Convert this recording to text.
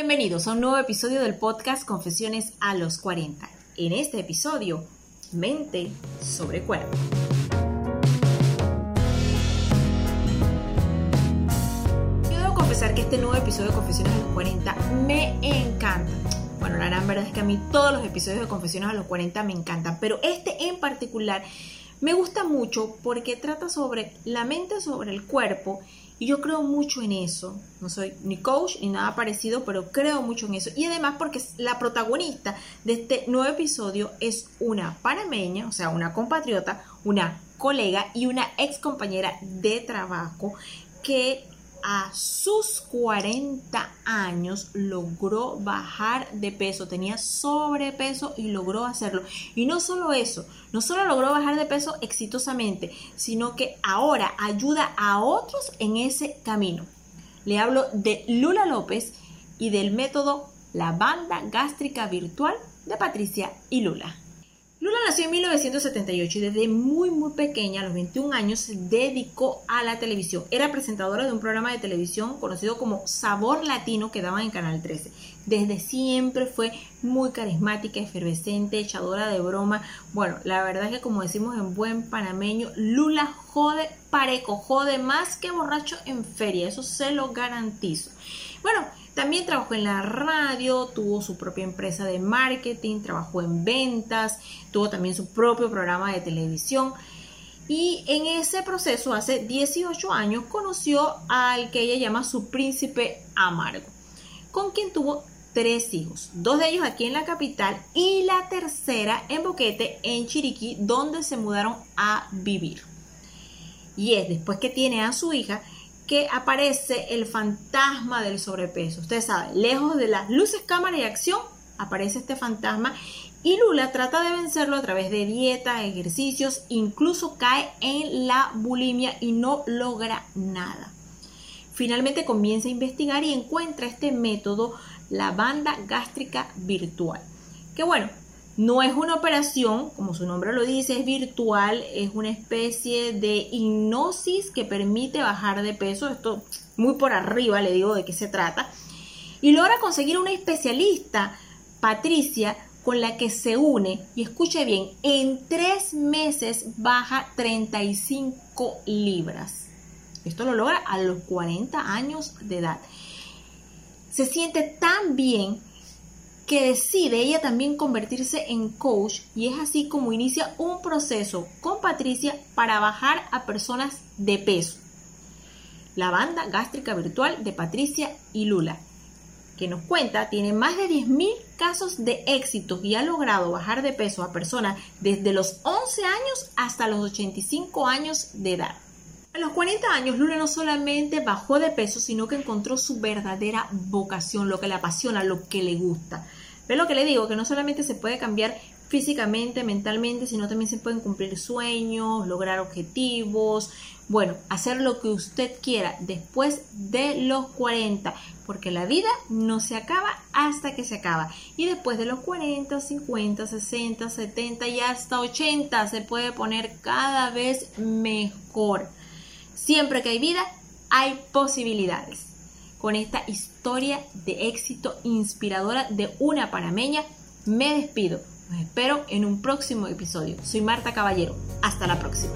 Bienvenidos a un nuevo episodio del podcast Confesiones a los 40. En este episodio, mente sobre cuerpo. Yo debo confesar que este nuevo episodio de Confesiones a los 40 me encanta. Bueno, la gran verdad es que a mí todos los episodios de Confesiones a los 40 me encantan, pero este en particular me gusta mucho porque trata sobre la mente sobre el cuerpo y yo creo mucho en eso. No soy ni coach ni nada parecido, pero creo mucho en eso. Y además porque la protagonista de este nuevo episodio es una panameña, o sea, una compatriota, una colega y una ex compañera de trabajo que a sus 40 años logró bajar de peso, tenía sobrepeso y logró hacerlo. Y no solo eso, no solo logró bajar de peso exitosamente, sino que ahora ayuda a otros en ese camino. Le hablo de Lula López y del método La banda gástrica virtual de Patricia y Lula. Lula nació en 1978 y desde muy muy pequeña, a los 21 años, se dedicó a la televisión. Era presentadora de un programa de televisión conocido como Sabor Latino que daban en Canal 13. Desde siempre fue muy carismática, efervescente, echadora de broma. Bueno, la verdad es que como decimos en buen panameño, Lula jode pareco, jode más que borracho en feria, eso se lo garantizo. Bueno, también trabajó en la radio, tuvo su propia empresa de marketing, trabajó en ventas, tuvo también su propio programa de televisión. Y en ese proceso, hace 18 años, conoció al que ella llama su príncipe amargo, con quien tuvo tres hijos, dos de ellos aquí en la capital y la tercera en Boquete, en Chiriquí, donde se mudaron a vivir. Y es después que tiene a su hija que aparece el fantasma del sobrepeso. Ustedes saben, lejos de las luces, cámara y acción, aparece este fantasma y Lula trata de vencerlo a través de dieta, ejercicios, incluso cae en la bulimia y no logra nada. Finalmente comienza a investigar y encuentra este método, la banda gástrica virtual. Que bueno, no es una operación, como su nombre lo dice, es virtual, es una especie de hipnosis que permite bajar de peso. Esto muy por arriba le digo de qué se trata. Y logra conseguir una especialista, Patricia, con la que se une, y escuche bien, en tres meses baja 35 libras. Esto lo logra a los 40 años de edad. Se siente tan bien que decide ella también convertirse en coach y es así como inicia un proceso con Patricia para bajar a personas de peso. La banda gástrica virtual de Patricia y Lula, que nos cuenta, tiene más de 10.000 casos de éxito y ha logrado bajar de peso a personas desde los 11 años hasta los 85 años de edad. A los 40 años, Lula no solamente bajó de peso, sino que encontró su verdadera vocación, lo que le apasiona, lo que le gusta. Ve lo que le digo, que no solamente se puede cambiar físicamente, mentalmente, sino también se pueden cumplir sueños, lograr objetivos, bueno, hacer lo que usted quiera después de los 40, porque la vida no se acaba hasta que se acaba. Y después de los 40, 50, 60, 70 y hasta 80 se puede poner cada vez mejor. Siempre que hay vida, hay posibilidades con esta historia de éxito inspiradora de una panameña, me despido. Los espero en un próximo episodio. Soy Marta Caballero. Hasta la próxima.